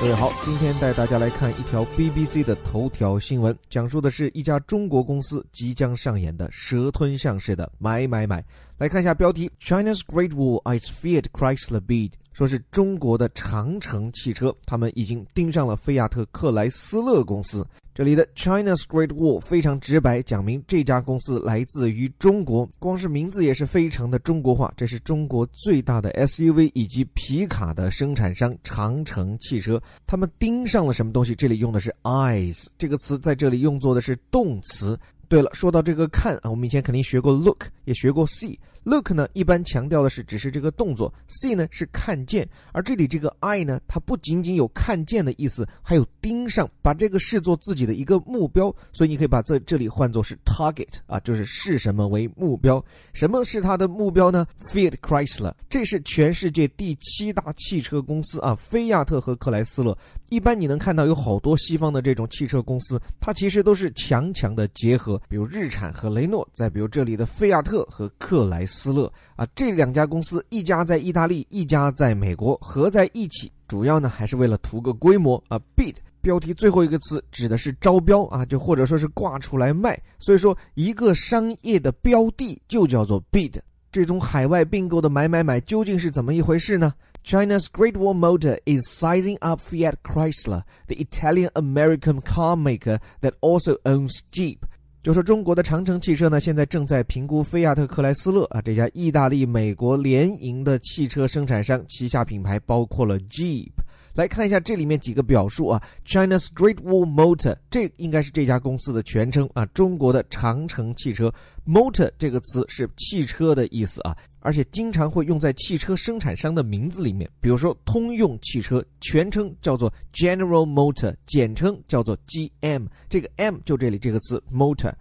各位好，今天带大家来看一条 BBC 的头条新闻，讲述的是一家中国公司即将上演的蛇吞象式的买买买。来看一下标题：China's Great Wall eyes Fiat Chrysler bid，说是中国的长城汽车，他们已经盯上了菲亚特克莱斯勒公司。这里的 China's Great Wall 非常直白，讲明这家公司来自于中国，光是名字也是非常的中国化。这是中国最大的 SUV 以及皮卡的生产商长城汽车，他们盯上了什么东西？这里用的是 eyes 这个词，在这里用作的是动词。对了，说到这个看啊，我们以前肯定学过 look，也学过 see。Look 呢，一般强调的是只是这个动作；see 呢是看见，而这里这个 eye 呢，它不仅仅有看见的意思，还有盯上，把这个视作自己的一个目标。所以你可以把这这里换作是 target 啊，就是视什么为目标？什么是它的目标呢？Fiat Chrysler，这是全世界第七大汽车公司啊，菲亚特和克莱斯勒。一般你能看到有好多西方的这种汽车公司，它其实都是强强的结合，比如日产和雷诺，再比如这里的菲亚特和克莱斯斯勒啊，这两家公司一家在意大利，一家在美国，合在一起，主要呢还是为了图个规模啊。Bid 标题最后一个词指的是招标啊，就或者说是挂出来卖，所以说一个商业的标的就叫做 bid。这种海外并购的买买买究竟是怎么一回事呢？China's Great Wall Motor is sizing up Fiat Chrysler, the Italian-American car maker that also owns Jeep. 就说中国的长城汽车呢，现在正在评估菲亚特克莱斯勒啊这家意大利美国联营的汽车生产商，旗下品牌包括了 Jeep。来看一下这里面几个表述啊，China's Great Wall Motor，这应该是这家公司的全称啊，中国的长城汽车。Motor 这个词是汽车的意思啊，而且经常会用在汽车生产商的名字里面，比如说通用汽车全称叫做 General Motor，简称叫做 GM，这个 M 就这里这个词 Motor。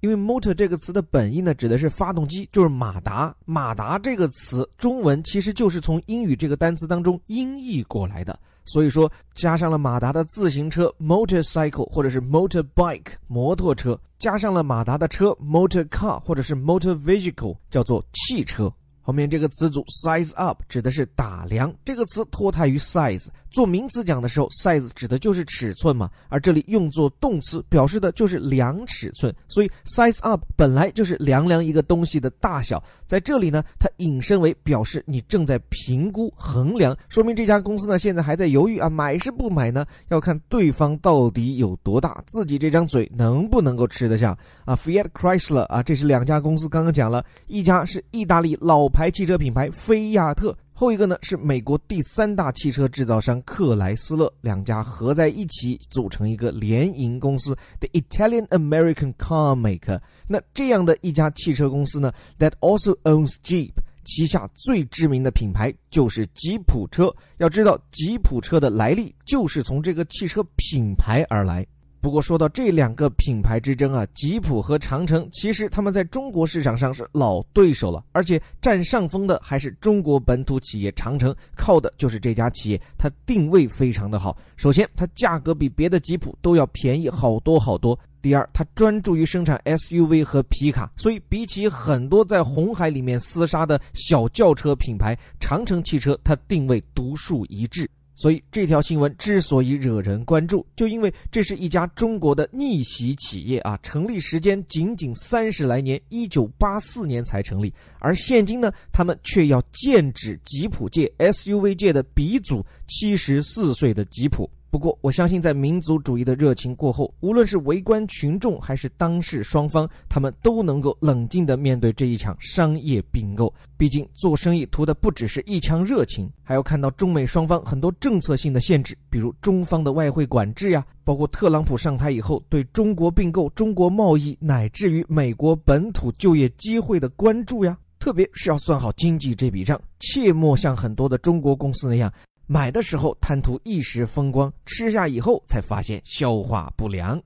因为 motor 这个词的本意呢，指的是发动机，就是马达。马达这个词中文其实就是从英语这个单词当中音译过来的，所以说加上了马达的自行车 motorcycle 或者是 motorbike 摩托车，加上了马达的车 motor car 或者是 motor vehicle 叫做汽车。后面这个词组 size up 指的是打量，这个词脱胎于 size。做名词讲的时候，size 指的就是尺寸嘛，而这里用作动词，表示的就是量尺寸。所以 size up 本来就是量量一个东西的大小，在这里呢，它引申为表示你正在评估衡量，说明这家公司呢现在还在犹豫啊，买是不买呢？要看对方到底有多大，自己这张嘴能不能够吃得下啊？Fiat Chrysler 啊，这是两家公司，刚刚讲了一家是意大利老牌汽车品牌菲亚特。后一个呢是美国第三大汽车制造商克莱斯勒，两家合在一起组成一个联营公司，The Italian American Car Maker。那这样的一家汽车公司呢，That also owns Jeep，旗下最知名的品牌就是吉普车。要知道，吉普车的来历就是从这个汽车品牌而来。不过说到这两个品牌之争啊，吉普和长城，其实他们在中国市场上是老对手了，而且占上风的还是中国本土企业长城，靠的就是这家企业，它定位非常的好。首先，它价格比别的吉普都要便宜好多好多；第二，它专注于生产 SUV 和皮卡，所以比起很多在红海里面厮杀的小轿车品牌，长城汽车它定位独树一帜。所以这条新闻之所以惹人关注，就因为这是一家中国的逆袭企业啊，成立时间仅仅三十来年，一九八四年才成立，而现今呢，他们却要剑指吉普界 SUV 界的鼻祖，七十四岁的吉普。不过，我相信在民族主义的热情过后，无论是围观群众还是当事双方，他们都能够冷静地面对这一场商业并购。毕竟，做生意图的不只是一腔热情，还要看到中美双方很多政策性的限制，比如中方的外汇管制呀，包括特朗普上台以后对中国并购、中国贸易乃至于美国本土就业机会的关注呀。特别是要算好经济这笔账，切莫像很多的中国公司那样。买的时候贪图一时风光，吃下以后才发现消化不良。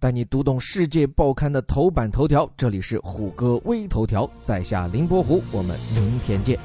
带你读懂世界报刊的头版头条，这里是虎哥微头条，在下林伯虎，我们明天见。